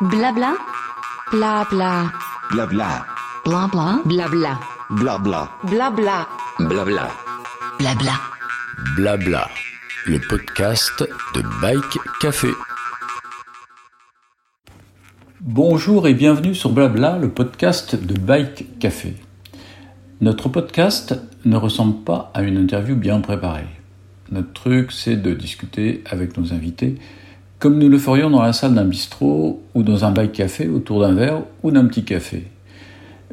Blabla. Blabla. Blabla. Blabla. Blabla. Blabla. Blabla. Blabla. Blabla. Blabla. Le podcast de Bike Café. Bonjour et bienvenue sur Blabla, le podcast de Bike Café. Notre podcast ne ressemble pas à une interview bien préparée. Notre truc, c'est de discuter avec nos invités comme nous le ferions dans la salle d'un bistrot ou dans un bike café autour d'un verre ou d'un petit café.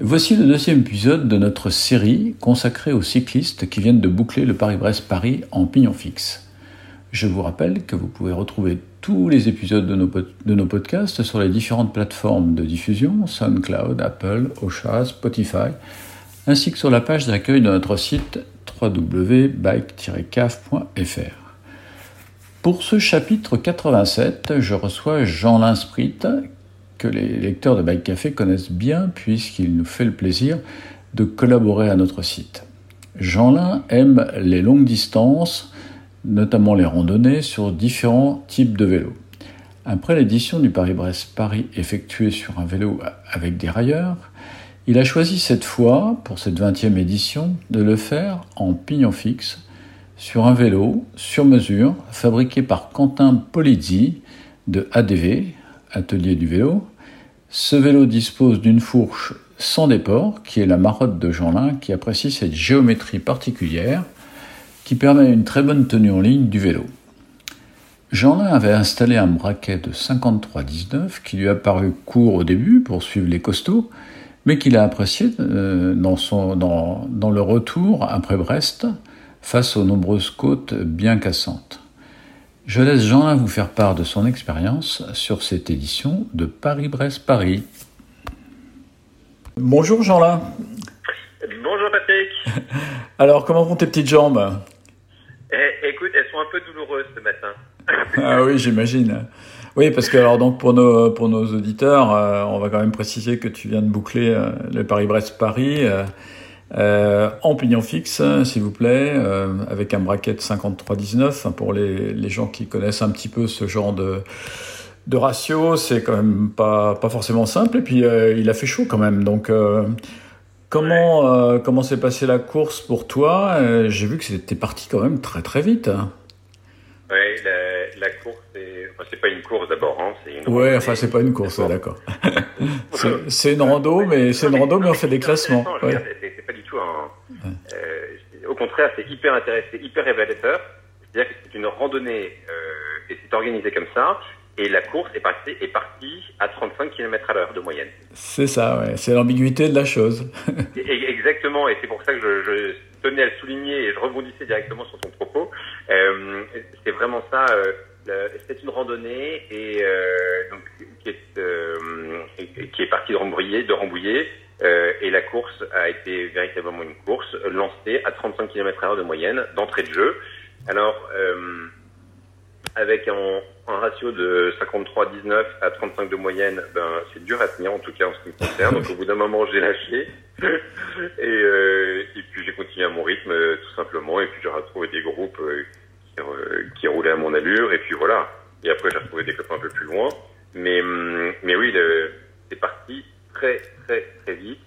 Voici le deuxième épisode de notre série consacrée aux cyclistes qui viennent de boucler le Paris-Brest-Paris en pignon fixe. Je vous rappelle que vous pouvez retrouver tous les épisodes de nos, podcasts sur les différentes plateformes de diffusion, SoundCloud, Apple, Ocha, Spotify, ainsi que sur la page d'accueil de notre site www.bike-caf.fr. Pour ce chapitre 87, je reçois Jean Linsprit, que les lecteurs de Bike Café connaissent bien puisqu'il nous fait le plaisir de collaborer à notre site. Jean-Lin aime les longues distances, notamment les randonnées sur différents types de vélos. Après l'édition du Paris-Brest-Paris effectuée sur un vélo avec des railleurs, il a choisi cette fois, pour cette 20e édition, de le faire en pignon fixe sur un vélo sur mesure fabriqué par Quentin Polizzi de ADV, Atelier du vélo. Ce vélo dispose d'une fourche sans déport, qui est la marotte de Jeanlin, qui apprécie cette géométrie particulière qui permet une très bonne tenue en ligne du vélo. Jeanlin avait installé un braquet de 53,19 qui lui a paru court au début pour suivre les costauds, mais qu'il a apprécié euh, dans, le retour après Brest, face aux nombreuses côtes bien cassantes. Je laisse Jean-Lin vous faire part de son expérience sur cette édition de Paris-Brest-Paris. Bonjour Jean-Lin. Bonjour Patrick. Alors, comment vont tes petites jambes? Eh, Écoute, elles sont un peu douloureuses ce matin. ah oui, j'imagine. Oui, parce que alors donc pour nos pour nos auditeurs, euh, on va quand même préciser que tu viens de boucler euh, le Paris-Brest-Paris. Euh, euh, en pignon fixe, s'il vous plaît, euh, avec un bracket 53-19. Pour les, les, gens qui connaissent un petit peu ce genre de, de ratio, c'est quand même pas, pas forcément simple. Et puis, euh, il a fait chaud quand même. Donc, euh, comment euh, comment s'est passée la course pour toi? J'ai vu que c'était parti quand même très très vite. Oui, la, la course, c'est enfin, pas une course d'abord. Hein, ouais, enfin, c'est pas une course, ouais, d'accord. c'est une rando, mais c'est une rando, mais on fait des classements. Ouais. C'est pas du tout un. Euh, au contraire, c'est hyper intéressant, c'est hyper révélateur. C'est-à-dire que c'est une randonnée euh, et c'est organisé comme ça. Et la course est partie, est partie à 35 km à l'heure de moyenne. C'est ça, ouais. C'est l'ambiguïté de la chose. Exactement, et c'est pour ça que je, je, tenais à le souligner et je rebondissais directement sur ton propos. Euh, c'est vraiment ça. Euh, c'est une randonnée et euh, donc, qui est euh, qui est partie de Rambouillet, de Rambouillet euh, et la course a été véritablement une course lancée à 35 km/h de moyenne d'entrée de jeu. Alors euh, avec un, ratio de 53-19 à 35 de moyenne, ben c'est dur à tenir en tout cas en ce qui me concerne. Donc au bout d'un moment j'ai lâché et, euh, et puis j'ai continué à mon rythme tout simplement et puis j'ai retrouvé des groupes qui, roulaient à mon allure et puis voilà. Et après j'ai retrouvé des copains un peu plus loin. Mais mais oui, c'est parti très très très vite.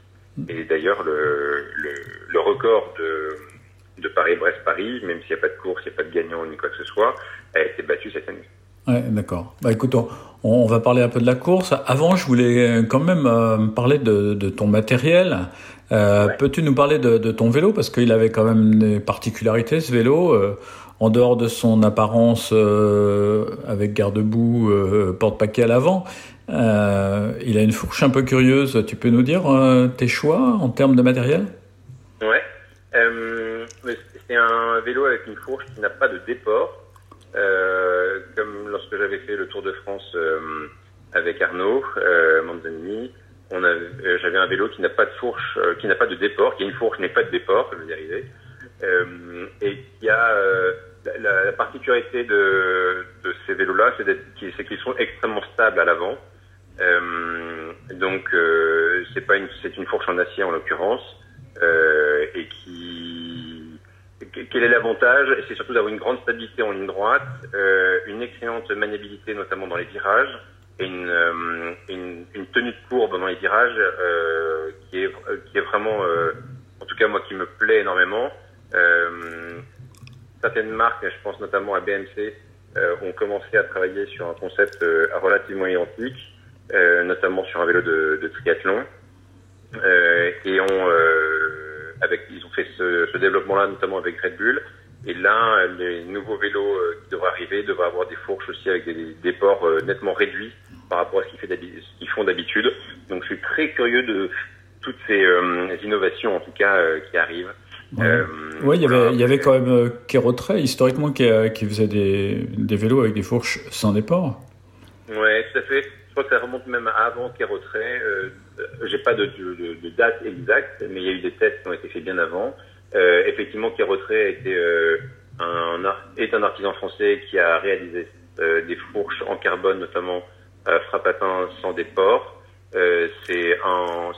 Et d'ailleurs, le, le, le, record de, de Paris-Brest-Paris, même s'il n'y a pas de course, il n'y a pas de gagnant ni quoi que ce soit, a été battu cette année. Ouais, d'accord. Bah écoute, on, on, va parler un peu de la course. Avant, je voulais quand même euh, parler de, de, ton matériel. Euh, ouais. Peux-tu nous parler de, de, ton vélo? Parce qu'il avait quand même des particularités ce vélo. Euh, en dehors de son apparence euh, avec garde-boue, euh, porte-paquet à l'avant, euh, il a une fourche un peu curieuse. Tu peux nous dire tes choix en termes de matériel? Ouais. c'est un vélo avec une fourche qui n'a pas de déport. comme lorsque j'avais fait le Tour de France avec Arnaud Manzanini, j'avais un vélo qui n'a pas de fourche, qui n'a pas de déport, qui a une fourche mais pas de déport, je vais y arriver. Euh, et qui a euh, la, la, particularité de ces vélos-là, c'est qu'ils sont extrêmement stables à l'avant. Euh, donc euh, c'est pas une, c'est une fourche en acier en l'occurrence, euh, et qui quel est l'avantage? C'est surtout d'avoir une grande stabilité en ligne droite, une excellente maniabilité notamment dans les virages, et une, une, tenue de courbe dans les virages qui, est, qui est vraiment, en tout cas moi, qui me plaît énormément. Certaines marques, je pense notamment à BMC, ont commencé à travailler sur un concept relativement identique, notamment sur un vélo de, de triathlon, et ont, avec, ils ont fait ce, ce développement-là notamment avec Red Bull. Et là, les nouveaux vélos qui devraient arriver devraient avoir des fourches aussi avec des, des ports nettement réduits par rapport à ce qu'ils font d'habitude. Donc je suis très curieux de toutes ces euh, innovations en tout cas euh, qui arrivent. Oui, euh, il y avait, il y avait quand même euh, historiquement qui, qui faisait des, des, vélos avec des fourches sans déport. Oui, tout à fait. Crois que ça remonte même avant Kérotray. Euh, J'ai pas de, date exacte, mais il y a eu des tests qui ont été faits bien avant. Euh, effectivement, a été un, est un artisan français qui a réalisé des fourches en carbone notamment euh, Frappatin sans déport. Euh, c'est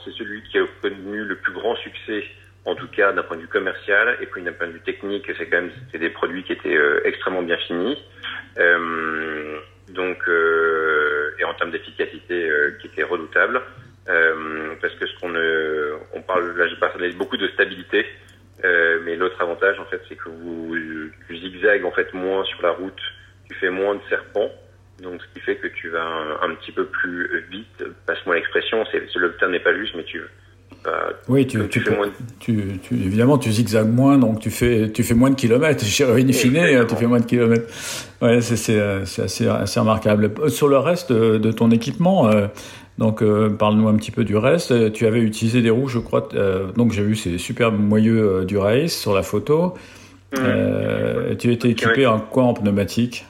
c'est celui qui a obtenu le plus grand succès en tout cas d'un point de vue commercial et puis d'un point de vue technique, c'est quand même des produits qui étaient euh, extrêmement bien finis. Euh, donc euh, et en termes d'efficacité qui était redoutable. parce que ce qu'on on parle là, j'ai parlé beaucoup de stabilité, mais l'autre avantage en fait, c'est que vous tu zigzags en fait moins sur la route, tu fais moins de serpents. Donc, ce qui fait que tu vas un, petit peu plus vite. Passe-moi l'expression, c'est, le terme n'est pas juste, mais tu, bah, oui, tu, tu, fais moins tu, tu, évidemment, tu zigzags moins, donc tu fais, tu fais moins de kilomètres. In fine, tu fais moins de kilomètres. Ouais, c'est, c'est, c'est assez, assez remarquable. Sur le reste de ton équipement, euh, donc euh, parle-nous un petit peu du reste. Tu avais utilisé des roues, je crois. Euh, donc j'ai vu ces superbes moyeux du race sur la photo. Mmh. tu étais équipé en quoi en pneumatique?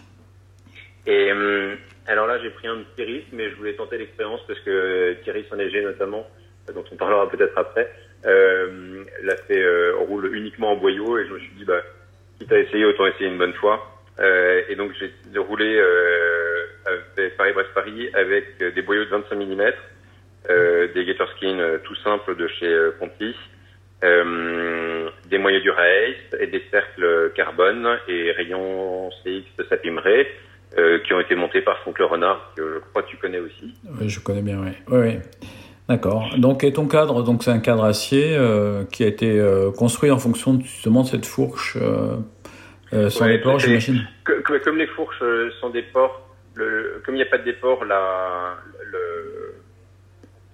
Et euh, alors là, j'ai pris un Thierry, mais je voulais tenter l'expérience parce que Thierry Sonneger notamment, dont on parlera peut-être après, euh, l'a fait euh, roule uniquement en boyau et je me suis dit bah quitte à essayer autant essayer une bonne fois. Euh, et donc j'ai roulé euh, Paris-Brest-Paris avec des boyaux de 25 mm, euh, des Gator tout simples de chez Conti, des moyeux du Race et des cercles carbone et rayons CX de Sapimray. Euh, qui ont été montés par Franck Le Renard, que je crois que tu connais aussi. Oui, je connais bien, oui. oui, oui. D'accord. Donc, et ton cadre, donc c'est un cadre acier euh, qui a été euh, construit en fonction de, justement de cette fourche sans déport, j'imagine. Comme les fourches sans déport, le, comme il n'y a pas de déport, la, le,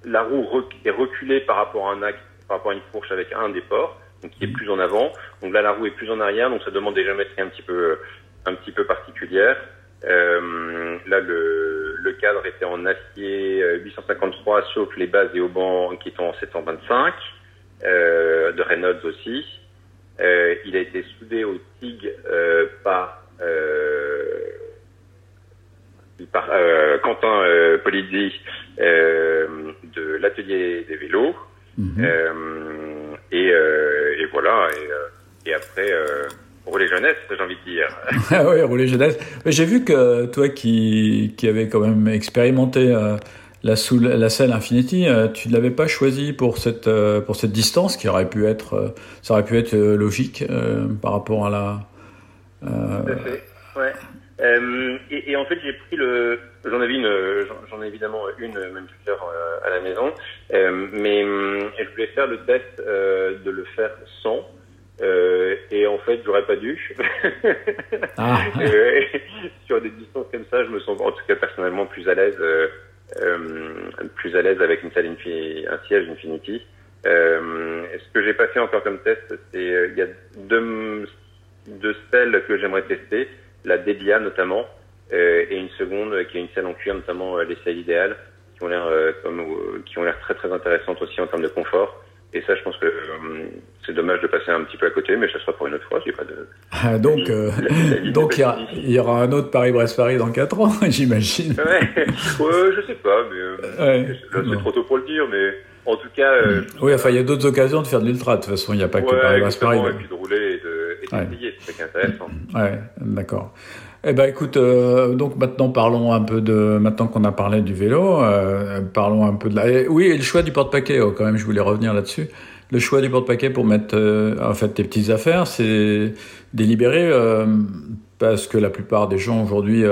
la roue est reculée par rapport à un axe, par rapport à une fourche avec un déport, donc qui est plus en avant. Donc là, la roue est plus en arrière, donc ça demande des géométries un petit peu, un petit peu particulières. Euh, là, le, le, cadre était en acier 853, euh, sauf les bases et haubans qui sont en 725, euh, de Reynolds aussi. Euh, il a été soudé au TIG par, par Quentin Polizzi de l'atelier des vélos. Mhm. Et, et, voilà. Et, et après rouler jeunesse, j'ai envie de dire. ah oui, rouler jeunesse. J'ai vu que toi qui, qui avais quand même expérimenté euh, la, sous, la selle Infinity, euh, tu ne l'avais pas choisi pour cette, euh, pour cette distance qui aurait pu être, ça aurait pu être logique par rapport à la. Tout à fait, ouais. Et, et, en fait, j'ai pris le. J'en avais une, j'en ai évidemment une, même plusieurs à la maison, mais je voulais faire le test de le faire sans. Euh, et en fait, j'aurais pas dû. ah. euh, sur des distances comme ça, je me sens, en tout cas personnellement, plus à l'aise, euh, euh plus à l'aise avec une salle un siège Infinity. Ce que j'ai pas fait encore comme test, c'est il y a deux, deux selles que j'aimerais tester, la Debian notamment, et une seconde qui est une selle en cuir, notamment les selles idéales, qui ont l'air comme qui ont l'air très très intéressantes aussi en termes de confort. Et ça, je pense que euh, c'est dommage de passer un petit peu à côté, mais ça sera pour une autre fois. Pas de... Ah, donc, euh, donc il y, aura un autre Paris-Brest-Paris dans 4 ans, j'imagine. Ouais. ouais, je sais pas, mais euh, c'est trop tôt pour le dire, mais en tout cas. oui, enfin, il y a d'autres occasions de faire de l'ultra. De toute façon, il n'y a pas que Paris-Brest-Paris. Et puis de rouler et d'essayer, c'est ça qui est intéressant. Ouais, d'accord. Eh ben écoute, euh, donc maintenant parlons un peu de maintenant qu'on a parlé du vélo, euh, parlons un peu de la. Eh, oui, le choix du porte-paquet. Oh, quand même, je voulais revenir là-dessus. Le choix du porte-paquet pour mettre euh, en fait tes petites affaires, c'est délibéré parce que la plupart des gens aujourd'hui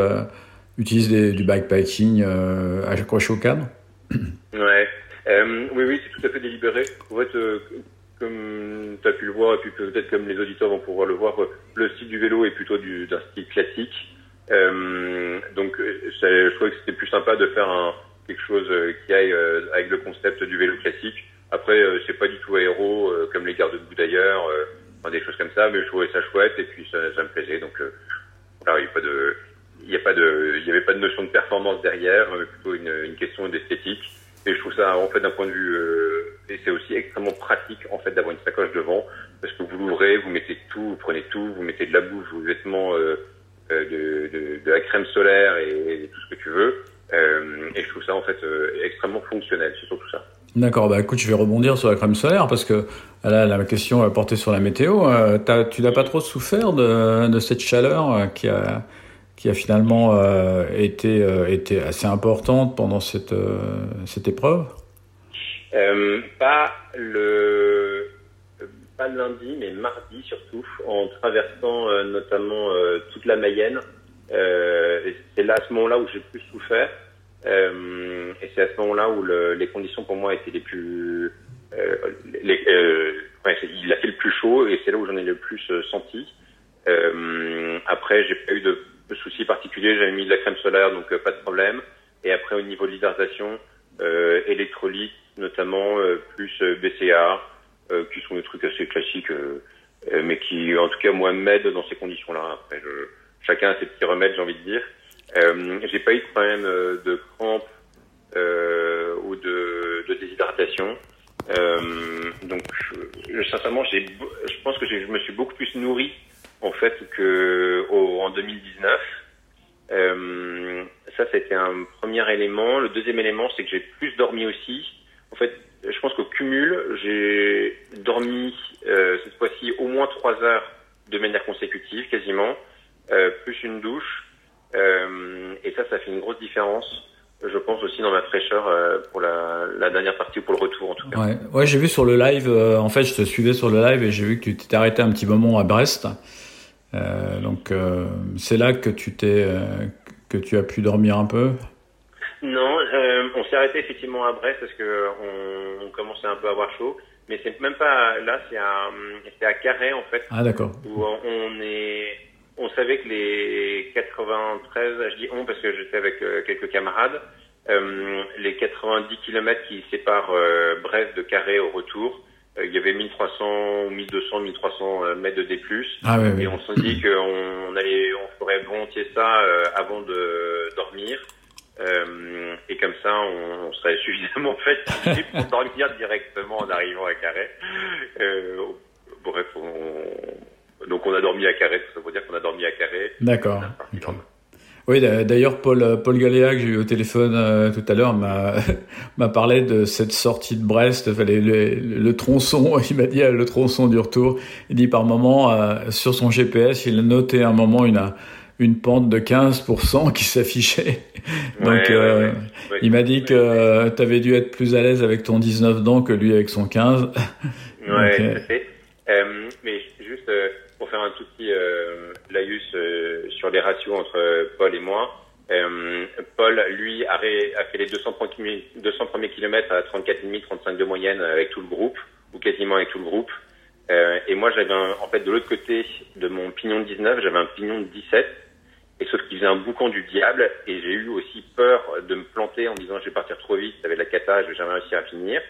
utilise du bikepacking accroché au cadre Ouais. oui, oui, c'est tout à fait délibéré comme tu as pu le et puis peut-être comme les auditeurs vont pouvoir le voir, le style du vélo est plutôt d'un style classique. Euh, donc, je trouvais que c'était plus sympa de faire quelque chose qui aille avec le concept du vélo classique. Après, c'est pas du tout aéro, comme les garde-boue d'ailleurs des choses comme ça, mais je trouvais ça chouette et puis ça, me plaisait. Donc euh, il n'y a pas de, il avait pas de notion de performance derrière, mais plutôt une, une question d'esthétique. Et je trouve ça en fait d'un point de vue, euh, et c'est aussi extrêmement pratique en fait d'avoir une sacoche devant, parce que vous l'ouvrez, vous mettez tout, vous prenez tout, vous mettez de la bouffe, vos vêtements, euh, euh de, de, de, la crème solaire et, tout ce que tu veux. Euh, et je trouve ça en fait extrêmement fonctionnel, c'est surtout ça. D'accord, bah écoute, je vais rebondir sur la crème solaire parce que là, la question a porté sur la météo. Euh, tu n'as pas trop souffert de, de cette chaleur euh, qui a, qui a finalement euh, été, euh, été assez importante pendant cette, euh, cette épreuve? Pas le pas le lundi, mais mardi surtout, en traversant notamment toute la Mayenne. c'est là à ce moment-là où j'ai plus souffert. Euh, et c'est à ce moment-là où le, les conditions pour moi étaient les plus... Euh, euh, il a fait le plus chaud et c'est là où j'en ai le plus euh, senti. Euh, après, j'ai pas eu de, de soucis particuliers. J'avais mis de la crème solaire, donc pas de problème. Et après, au niveau de l'hydratation, électrolyte notamment, plus BCA, qui sont des trucs assez classiques, mais qui, en tout cas, moi, m'aident dans ces conditions-là. Après, je, chacun a ses petits remèdes, j'ai envie de dire. Euh, j'ai pas eu de problème euh, de crampes euh, ou de, de déshydratation. Euh, donc, je, sincèrement, j'ai, je pense que je me suis beaucoup plus nourri en fait que au, en 2019. Euh, ça, c'était un premier élément. Le deuxième élément, c'est que j'ai plus dormi aussi. En fait, je pense qu'au cumul, j'ai dormi euh, cette fois-ci au moins trois heures de manière consécutive, quasiment, euh, plus une douche. Euh, et ça, ça fait une grosse différence je pense aussi dans ma fraîcheur pour la, la, dernière partie ou pour le retour en tout cas. Ouais, ouais j'ai vu sur le live, en fait je te suivais sur le live et j'ai vu que tu t'étais arrêté un petit moment à Brest. Donc c'est là que tu t'es que tu as pu dormir un peu? Non, on s'est arrêté effectivement à Brest parce que on, on, commençait un peu à avoir chaud. Mais c'est même pas là, c'est à, à Carré en fait. Ah d'accord. Où on est on savait que les 93, je dis on parce que j'étais avec euh, quelques camarades, euh, les 90 km qui séparent euh, Brest de Carré au retour, euh, il y avait 1300 ou 1200, 1300 mètres de D+. Ah, oui, oui. Et on s'est dit qu'on on allait, on ferait volontiers ça avant de dormir. Et comme ça, on, on serait suffisamment fait pour dormir directement en arrivant à Carré. bref, on, donc on a dormi à Carré, ça veut dire qu'on a dormi à Carré. D'accord. Oui, d'ailleurs, Paul, Paul Galéa, que j'ai eu au téléphone euh, tout à l'heure, m'a parlé de cette sortie de Brest, le, le, tronçon, il m'a dit euh, le tronçon du retour. Il dit par moment, euh, sur son GPS, il a noté un moment une, une pente de 15% qui s'affichait. Donc, ouais, euh, ouais, ouais. il m'a dit que tu avais dû être plus à l'aise avec ton 19 dents que lui avec son 15. Ouais, Donc, euh, mais juste pour faire un tout petit euh, laïus euh, sur les ratios entre Paul et moi. Euh, Paul, lui, a, ré, a, fait les 200, 200 premiers kilomètres à 34,5, 35 de moyenne avec tout le groupe, ou quasiment avec tout le groupe. Euh, et moi, j'avais en fait de l'autre côté de mon pignon de 19, j'avais un pignon de 17. Et sauf qu'il faisait un boucan du diable, et j'ai eu aussi peur de me planter en disant je vais partir trop vite, ça va être la cata, je vais jamais réussir à finir.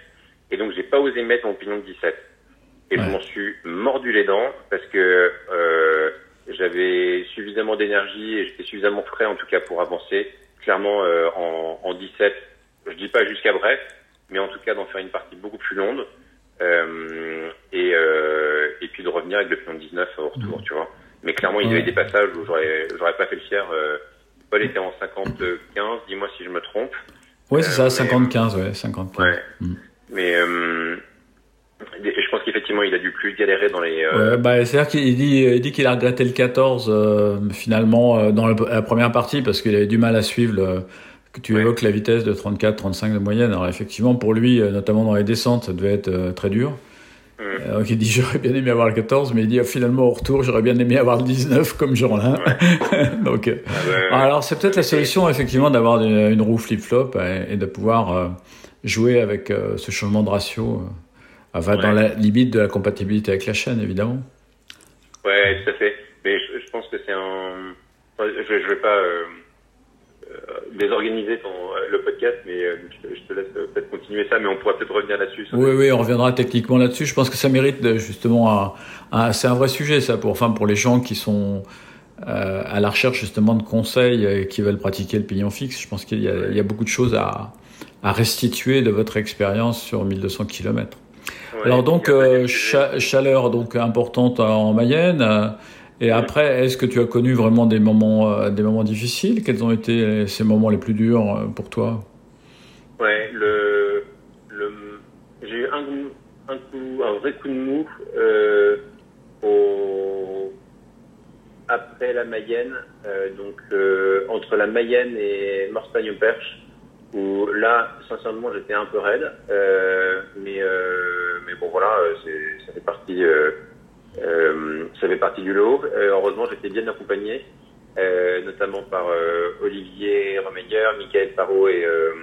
Et donc j'ai pas osé mettre mon pignon de 17. Et ouais. je m'en suis mordu les dents parce que euh, j'avais suffisamment d'énergie et j'étais suffisamment frais en tout cas pour avancer. Clairement euh, en, en 17, je dis pas jusqu'à Brest, mais en tout cas d'en faire une partie beaucoup plus longue euh, et, euh, et puis de revenir avec le plan 19 au retour, mmh. tu vois. Mais clairement, il y avait des passages où j'aurais j'aurais pas fait le fier. Euh, Paul était en 50-15, dis-moi si je me trompe. Oui, c'est ça, 50-15, ouais, 50 Ouais. Mmh. Mais euh, je pense qu'effectivement, il a dû plus galérer dans les. Euh... Ouais, bah, c'est-à-dire qu'il dit, il dit qu'il a regretté le 14 euh, finalement euh, dans la première partie parce qu'il avait du mal à suivre. Le, que tu ouais. évoques la vitesse de 34-35 de moyenne. Alors effectivement, pour lui, euh, notamment dans les descentes, ça devait être euh, très dur. Euh, qui dit j'aurais bien aimé avoir le 14, mais il dit finalement au retour j'aurais bien aimé avoir le 19 comme Jean-Lin. Donc, euh, Ah alors c'est peut-être la solution effectivement d'avoir une, une roue flip-flop et, et de pouvoir euh, jouer avec euh, ce changement de ratio, euh, enfin, dans Ouais. la limite de la compatibilité avec la chaîne évidemment. Ouais, tout à fait. Mais je, je pense que c'est un. Je, je vais pas euh, euh, désorganiser ton, euh, le podcast, mais euh, je, te- laisse euh, peut-être continuer ça, mais on pourra peut-être revenir là-dessus. Oui, oui, on reviendra techniquement là-dessus. Je pense que ça mérite justement un, un- c'est un vrai sujet ça pour, enfin, pour les gens qui sont euh, à la recherche justement de conseils et qui veulent pratiquer le pignon fixe. Je pense qu'il y, a- il y a beaucoup de choses à, à restituer de votre expérience sur 1200 km. Ouais, Alors donc euh, cha- chaleur donc importante en Mayenne. Et après, est-ce que tu as connu vraiment des moments, euh, des moments difficiles? Quels ont été ces moments les plus durs euh, pour toi? Ouais, j'ai eu un, coup- un vrai coup de mou euh, après la Mayenne, donc entre la Mayenne et Morstagne-Perche, où là, sincèrement, j'étais un peu raide, mais bon voilà, ça fait partie, euh, ça fait partie du lot. Euh, heureusement, j'étais bien accompagné, euh, notamment par euh, Olivier Remeyer, Michael Parot et euh,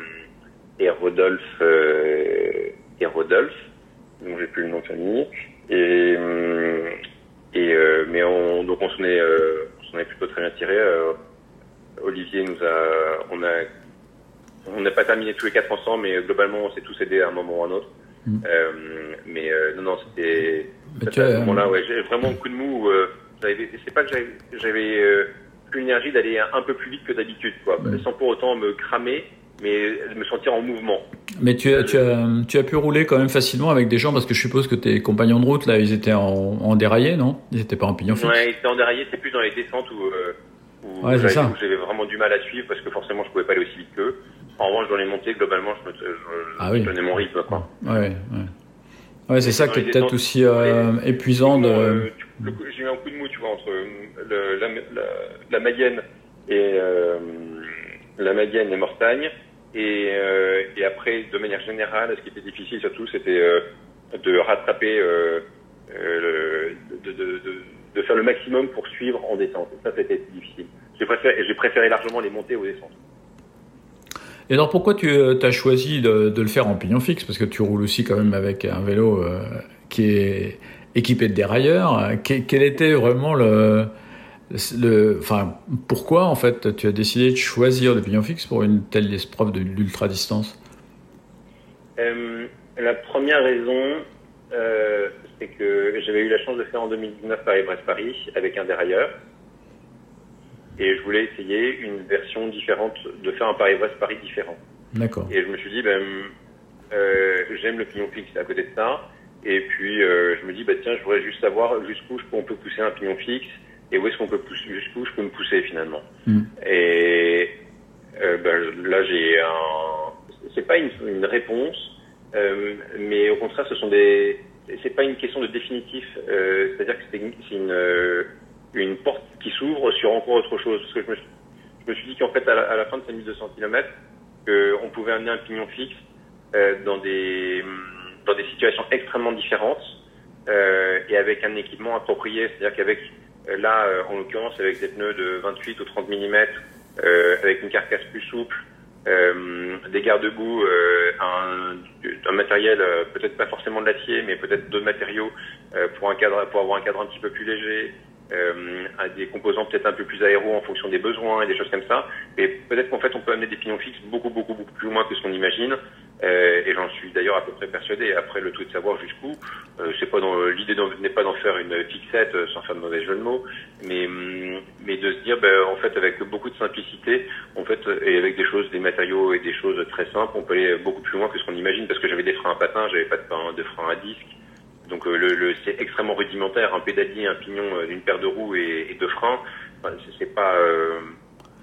et Rodolphe euh, et Rodolphe, dont j'ai plus le nom de famille. Et et mais on donc on s'en est on est plutôt très bien tiré. Olivier nous a on a on n'a pas terminé tous les quatre ensemble, mais globalement on s'est tous aidés à un moment ou à un autre. Mm. Euh, mais euh, non non c'était à ce moment-là ouais j'ai vraiment un coup de mou. euh, c'est pas que j'avais l'énergie d'aller un peu plus vite que d'habitude quoi, sans pour autant me cramer, mais me sentir en mouvement. Mais tu as, tu, as, tu as pu rouler quand même facilement avec des gens parce que je suppose que tes compagnons de route là ils étaient en, en déraillé non? Ils n'étaient pas en pignon fixe Ouais, c'était en déraillé, c'est plus dans les descentes où, où Ouais, c'est j'avais ça. où j'avais vraiment du mal à suivre parce que forcément je pouvais pas aller aussi vite qu'eux. En revanche, dans les montées, globalement, je me je, Ah oui. tenais mon rythme. Quoi. Ouais, ouais. Ouais, c'est ça qui est peut-être aussi euh, épuisant de. Euh, J'ai eu un coup de mou, tu vois, entre euh, le- la, la, la Mayenne et euh, la Mayenne et Mortagne. Et, euh, et après, de manière générale, ce qui était difficile surtout, c'était euh, de rattraper, euh, euh, le- de, de, de, de faire le maximum pour suivre en descente. Et ça, c'était difficile. J'ai préféré, j'ai préféré largement les montées aux descentes. Et alors pourquoi tu as choisi de, le faire en pignon fixe? Parce que tu roules aussi quand même avec un vélo euh, qui est équipé de dérailleurs. Quel, était vraiment le, enfin, pourquoi en fait tu as décidé de choisir le pignon fixe pour une telle épreuve de l'ultra distance Euh, la première raison, euh, c'est que j'avais eu la chance de faire en 2019 Paris-Brest-Paris avec un dérailleur. Et je voulais essayer une version différente, de faire un Paris-Brest-Paris différent. D'accord. Et je me suis dit, ben, euh, j'aime le pignon fixe à côté de ça. Et puis, euh, je me dis, bah, tiens, je voudrais juste savoir jusqu'où on peut pousser un pignon fixe et où est-ce qu'on peut pousser, jusqu'où je peux me pousser finalement. Mm. Et euh, ben, là, j'ai un, c'est pas une, une réponse, euh, mais au contraire, ce sont des, c'est pas une question de définitif. Euh, C'est-à-dire que c'est une, une, porte qui s'ouvre sur encore autre chose. Parce que je me, suis- je me suis dit qu'en fait, à la, fin de ces 1200 km, qu'on pouvait amener un pignon fixe euh, dans des dans des situations extrêmement différentes euh, et avec un équipement approprié, c'est-à-dire qu'avec euh, là euh, en l'occurrence avec des pneus de 28 ou 30 mm, euh, avec une carcasse plus souple, euh, des garde-boue, un, un matériel peut-être pas forcément de l'acier, mais peut-être d'autres matériaux pour un cadre pour avoir un cadre un petit peu plus léger, euh, à des composants peut-être un peu plus aéros en fonction des besoins et des choses comme ça. Et peut-être qu'en fait on peut amener des pignons fixes beaucoup beaucoup beaucoup plus loin que ce qu'on imagine. Euh, et j'en suis d'ailleurs à peu près persuadé. Après le tout de savoir jusqu'où, euh, c'est pas dans l'idée n'est pas d'en faire une fixette euh, sans faire de mauvais jeu de mots, mais hum, mais de se dire ben, en fait avec beaucoup de simplicité, en fait et avec des choses, des matériaux et des choses très simples, on peut aller beaucoup plus loin que ce qu'on imagine parce que j'avais des freins à patins, j'avais pas de, de freins à disque. Donc euh, le, le- c'est extrêmement rudimentaire, un pédalier, un pignon, euh, une paire de roues et, et deux freins. Enfin, c'est- pas euh,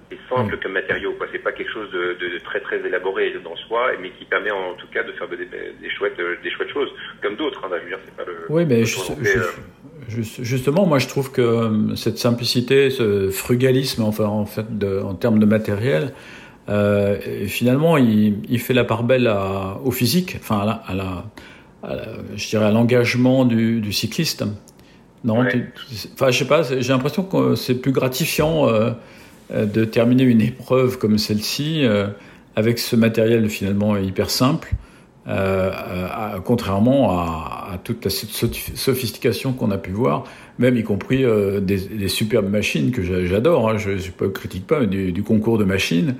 c'est simple comme matériau, quoi. C'est pas quelque chose de, de- de très très élaboré dans soi, mais qui permet en tout cas de faire des, des chouettes des chouettes choses, comme d'autres. Hein, pas le. Oui, mais je- je- Justement, moi je trouve que cette simplicité, ce frugalisme, enfin en fait, de- en termes de matériel, euh, finalement, il, il fait la part belle à- au physique, enfin à la, à la- je dirais, à l'engagement du, cycliste. Non, enfin, je sais pas, j'ai l'impression que c'est plus gratifiant de terminer une épreuve comme celle-ci avec ce matériel finalement hyper simple euh, contrairement à, toute la sophistication qu'on a pu voir, même y compris euh, des, superbes machines que j'adore, hein, je ne critique pas, mais du, concours de machines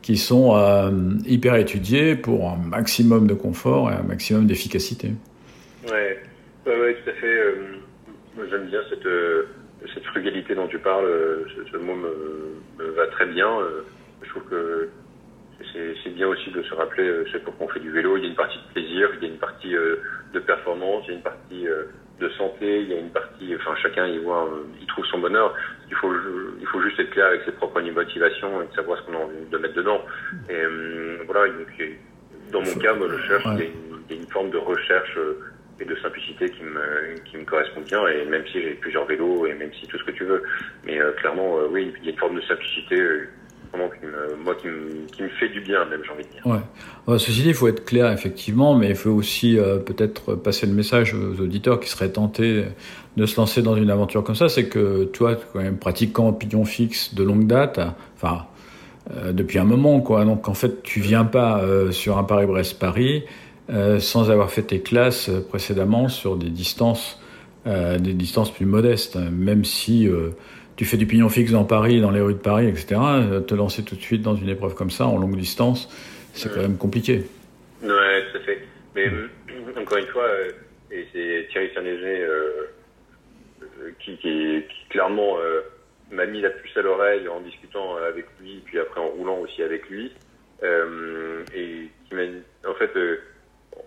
qui sont euh, hyper étudiées pour un maximum de confort et un maximum d'efficacité. Ouais. ouais, tout à fait. J'aime bien cette, cette frugalité dont tu parles. Ce, mot me, va très bien. Je trouve que c'est bien aussi de se rappeler, euh, c'est pourquoi on fait du vélo, il y a une partie de plaisir, il y a une partie euh, de performance, il y a une partie euh, de santé, il y a une partie, enfin chacun il voit, il trouve son bonheur. Il faut, il faut juste être clair avec ses propres motivations et savoir ce qu'on a envie de mettre dedans. Et voilà, donc, dans mon cas, moi je cherche, il, y a une, y a une, forme de recherche et de simplicité qui me, qui me correspond bien. Et même si j'ai plusieurs vélos et même si tout ce que tu veux, mais clairement, oui, il y a une forme de simplicité qui me, moi, qui me, qui fait du bien, même, j'ai envie de dire. Ouais. ceci dit, il faut être clair, effectivement, mais il faut aussi euh, peut-être passer le message aux auditeurs qui seraient tentés de se lancer dans une aventure comme ça. C'est que toi, quand même pratiquant pignon fixe de longue date, enfin, euh, depuis un moment, quoi. Donc, en fait, tu viens pas euh, sur un Paris-Brest-Paris sans avoir fait tes classes précédemment sur des distances, des distances plus modestes, même si tu fais du pignon fixe dans Paris, dans les rues de Paris, etc., euh, te lancer tout de suite dans une épreuve comme ça, en longue distance, c'est quand même compliqué. Ouais, tout à fait. Mais euh, encore une fois, euh, et c'est Thierry saint qui, qui, clairement m'a mis la puce à l'oreille en discutant avec lui, puis après en roulant aussi avec lui, et qui m'a, en fait,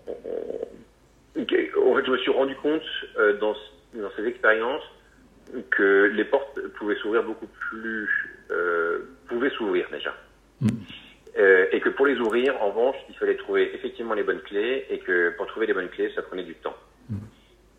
en fait, je me suis rendu compte dans, dans ces expériences que les portes pouvaient s'ouvrir beaucoup plus, euh, pouvaient s'ouvrir déjà. Mm. Euh, et que pour les ouvrir, en revanche, il fallait trouver effectivement les bonnes clés et que pour trouver les bonnes clés, ça prenait du temps. Mm.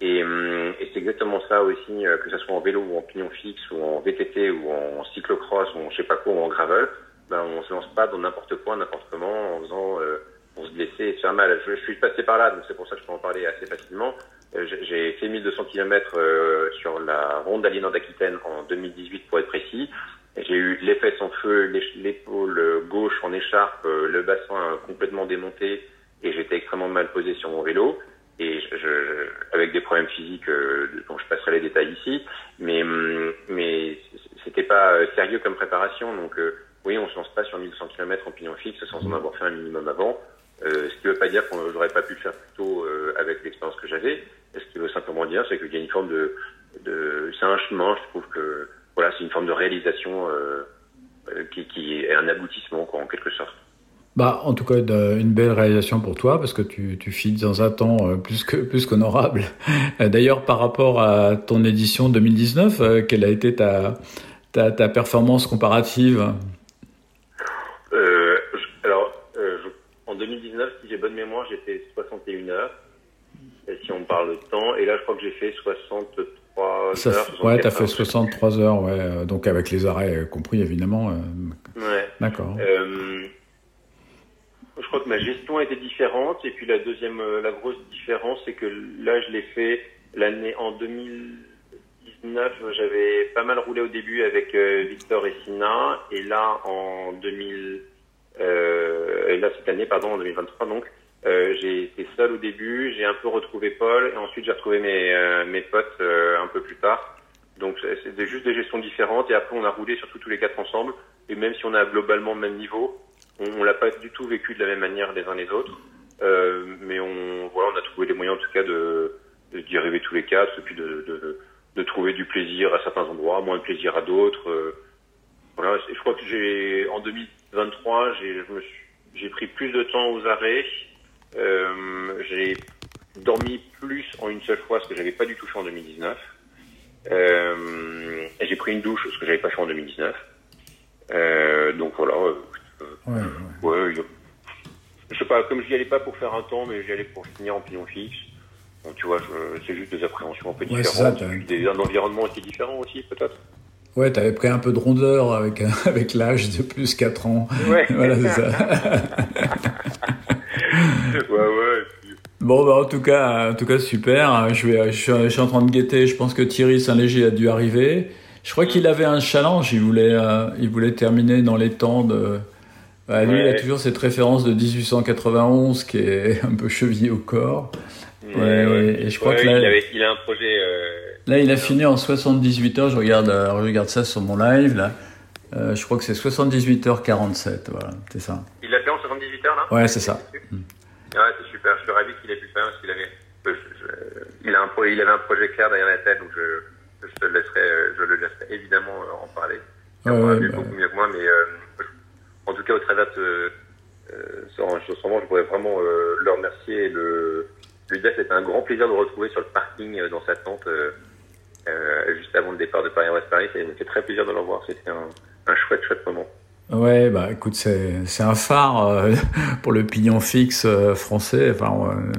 Et, hum, et c'est exactement ça aussi, euh, que ce soit en vélo ou en pignon fixe ou en VTT ou en cyclocross ou en je sais pas quoi ou en gravel, ben on se lance pas dans n'importe quoi, n'importe comment en faisant euh, pour se blesser et se faire mal. Je, je suis passé par là, donc c'est pour ça que je peux en parler assez facilement. Euh, j'ai fait 1200 km euh, sur la ronde d'Aliénor d'Aquitaine en 2018 pour être précis. J'ai eu les fesses en feu, l'épaule gauche en écharpe, euh, le bassin complètement démonté et j'étais extrêmement mal posé sur mon vélo et avec des problèmes physiques dont je passerai les détails ici, mais mais c'était pas sérieux comme préparation donc oui on se lance pas sur 1200 km en pignon fixe sans en avoir fait un minimum avant. Ce qui ne veut pas dire qu'on n'aurait pas pu le faire plus tôt avec l'expérience que j'avais. Ce qui veut simplement dire, c'est qu'il y a une forme de, de c'est un chemin. Je trouve que voilà, c'est une forme de réalisation euh, qui, qui, est un aboutissement, quoi, en quelque sorte. Bah, en tout cas, une belle réalisation pour toi parce que tu, tu files dans un temps plus que plus qu'honorable. D'ailleurs, par rapport à ton édition 2019, quelle a été ta ta, ta performance comparative? 2019, si j'ai bonne mémoire, j'ai fait 61 heures. Si on parle de temps, et là, je crois que j'ai fait 63 Ça, heures. Ouais, t'as fait 63 heures, ouais. Euh, donc avec les arrêts euh, compris, évidemment. Euh, ouais. D'accord. je crois que ma gestion était différente. Et puis la deuxième, la grosse différence, c'est que là, je l'ai fait l'année en 2019. J'avais pas mal roulé au début avec Victor et Sina. Et là, en 2000 euh, et là, cette année, pardon, en 2023, donc, euh, j'ai été seul au début, j'ai un peu retrouvé Paul, et ensuite j'ai retrouvé mes, euh, mes potes euh, un peu plus tard. Donc c'était juste des gestions différentes, et après on a roulé surtout tous les quatre ensemble, et même si on a globalement le même niveau, on, on l'a pas du tout vécu de la même manière les uns les autres, euh, mais on, voilà, on a trouvé des moyens en tout cas de d'y arriver tous les quatre, et puis de, de, de, trouver du plaisir à certains endroits, moins de plaisir à d'autres. voilà, je crois que j'ai en 2000 23, j'ai pris plus de temps aux arrêts. Euh, j'ai dormi plus en une seule fois, ce que j'avais pas du tout fait en 2019. Euh, j'ai pris une douche, ce que j'avais pas fait en 2019. Euh, donc voilà. Euh, ouais, ouais. ouais je sais pas, comme je n'y allais pas pour faire un temps, mais j'y allais pour finir en pignon fixe. Donc tu vois, c'est juste des appréhensions un peu différentes. des, un environnement est différent aussi, peut-être. Ouais, t'avais pris un peu de rondeur avec, avec l'âge de plus 4 ans. Ouais. voilà, c'est ça. ouais. Bon, bah, en tout cas, en tout cas, super. Je, vais, je, suis, je suis en train de guetter. Je pense que Thierry Saint-Léger a dû arriver. Je crois qu'il avait un challenge. Il voulait, euh, il voulait terminer dans les temps de. Bah, lui, il a toujours cette référence de 1891 qui est un peu chevillée au corps. Ouais, ouais, et je crois que là- il, avait- il a un projet. euh, Là, il a fini en 78 heures. Je regarde, euh, je regarde ça sur mon live. Là, je crois que c'est 78 h 47. Voilà, c'est ça. Il l'a fait en 78 heures là? Ouais, c'est ça. Mm. Ouais, c'est super. Je suis ravi qu'il ait pu faire parce qu'il avait. je- je- il, a un il avait un projet clair derrière la tête, donc je, je, te laisserai, euh, je le laisserai évidemment euh, en parler. Il en ouais, mieux- bah. beaucoup mieux que moi, mais euh, en tout cas, au travers de ce, euh, ce je voudrais vraiment euh, le remercier et le, lui dire que c'était un grand plaisir de le retrouver sur le parking dans sa tente juste avant le départ de Paris-Ouest Paris. Ça m'a fait très plaisir de le revoir. C'était un, un chouette, chouette moment. Ouais, bah écoute, c'est c'est un phare euh, pour le pignon fixe euh, français. Enfin,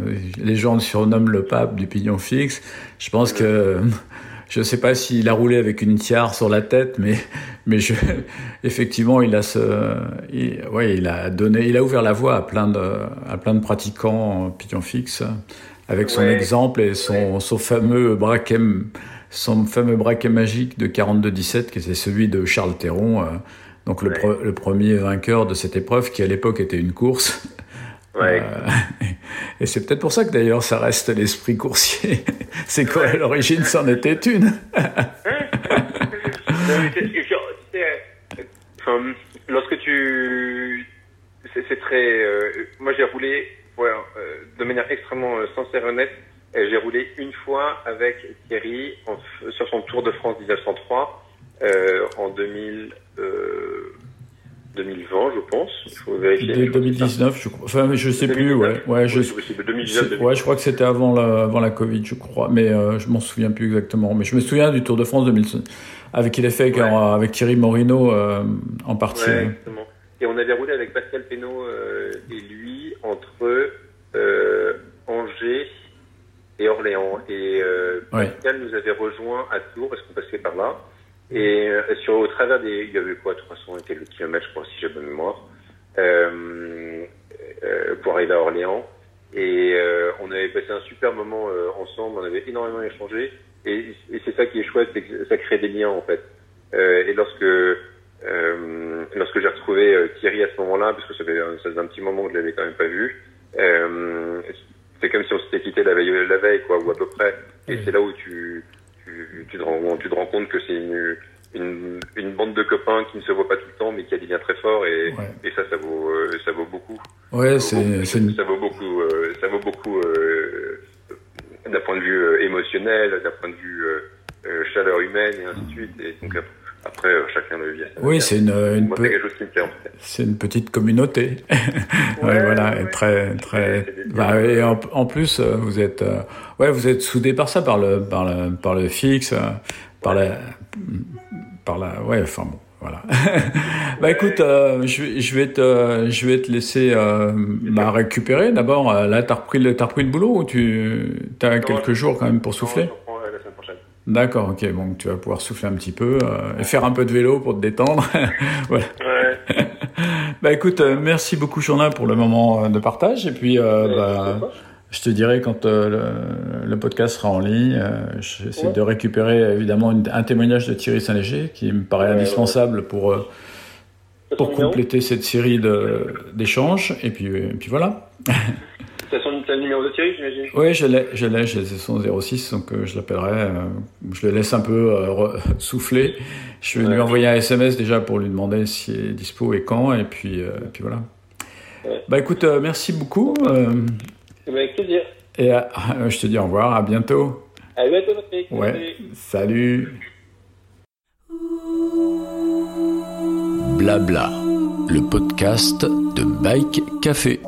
euh, les gens le surnomment le pape du pignon fixe. Je pense que je sais pas s'il a roulé avec une tiare sur la tête, mais mais je, effectivement, il a ce, il, ouais, il a donné, il a ouvert la voie à plein de à plein de pratiquants pignon fixe avec son Ouais. exemple et son son fameux braquet son fameux braquet magique de 42-17 qui était celui de Charles Théron. Donc le, Ouais. pre- le premier vainqueur de cette épreuve qui à l'époque était une course. Ouais. Euh, et c'est peut-être pour ça que d'ailleurs ça reste l'esprit coursier. c'est quoi à l'origine c'en était une? Lorsque tu, c'est très, euh, moi j'ai roulé, voilà, euh, de manière extrêmement sincère et honnête, j'ai roulé une fois avec Thierry en sur son Tour de France 1903 euh, en 2000, euh, 2020, je pense. Il faut vérifier. Dès 2019, je crois. Enfin, je sais plus, ouais. Ouais, je, je, possible. 2019, c'est- ouais, je crois que c'était avant la, avant la Covid, je crois. Mais euh, je m'en souviens plus exactement. Mais je me souviens du Tour de France 2000, avec qu'il a fait avec, Ouais. en- avec Thierry Morino euh, en partie. Ouais, hein. exactement. Et on avait roulé avec Pascal Pénaud et lui entre Angers et Orléans. Et. Pascal nous avait rejoint à Tours parce qu'on passait par là. Et euh, sur au travers des, il y avait quoi, 300 et quelques kilomètres, je crois, si j'ai bonne mémoire, euh, euh, pour arriver à Orléans. Et euh, on avait passé un super moment ensemble, on avait énormément échangé. Et, et c'est ça qui est chouette, c'est que ça crée des liens en fait. Et lorsque lorsque j'ai retrouvé Thierry à ce moment-là, parce que ça faisait, un- ça faisait un petit moment que je l'avais quand même pas vu, c'est comme si on s'était quitté la veille, la veille, quoi, ou à peu près. Et Oui. c'est là où tu, tu, tu, te rends, tu te rends compte que c'est une, une, une bande de copains qui ne se voit pas tout le temps, mais qui a des liens très forts, et, Ouais. et ça, ça vaut, euh, ça vaut beaucoup. Ouais, Ça vaut c'est une ça vaut beaucoup, euh, ça vaut beaucoup euh, d'un point de vue émotionnel, d'un point de vue chaleur humaine et ainsi de suite. Et donc ap- après, chacun le vit. Oui, c'est une, une, pe- c'est quelque chose qui me plaît en tout cas. c'est une petite communauté. ouais, Ouais, voilà, ouais, très, très. Bah, et en, en plus, vous êtes, ouais, vous êtes soudés par ça, par le, par le, par le fixe, par la, par la, ouais, enfin bon, voilà. bah écoute, euh, je, vais- je vais te, je vais te laisser euh, bah, récupérer. D'abord, euh, là, t'as repris le, t'as repris le boulot ou tu, t'as Non, quelques jours quand même pour Non, souffler. je euh, la semaine prochaine. D'accord, ok, bon, tu vas pouvoir souffler un petit peu euh, et faire un peu de vélo pour te détendre. voilà. Ouais. Bah écoute, merci beaucoup Journa pour le moment de partage et puis bah. Je te dirai quand euh, le, le podcast sera en ligne, euh, j'essaie Ouais. de récupérer évidemment une- un témoignage de Thierry Saint-Léger qui me paraît Ouais, indispensable pour, euh, pour numéro compléter cette série d'échanges et puis, et puis voilà. T'as son- le numéro de Thierry, j'imagine Oui, je l'ai, je l'ai, j'ai son 06, donc je l'appellerai. je le laisse un peu souffler. Je vais lui envoyer un SMS déjà pour lui demander s'il est dispo et quand, et puis, et puis voilà. Bah écoute, merci beaucoup. Euh, Eh ben, Avec plaisir. et à- je te dis au revoir, à bientôt. À bientôt, Patrick. Ouais, salut. Blabla, le podcast de Bike Café.